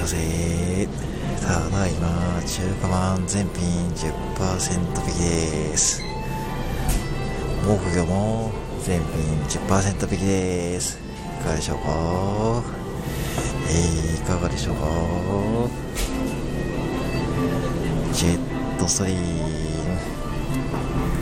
しょぜただいま中華まん全品10%引きです。木魚も全品10%引きです。いかがでしょうか？えー、いかがでしょうか？ジェットストリー